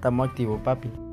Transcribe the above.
Estamos activos, papi.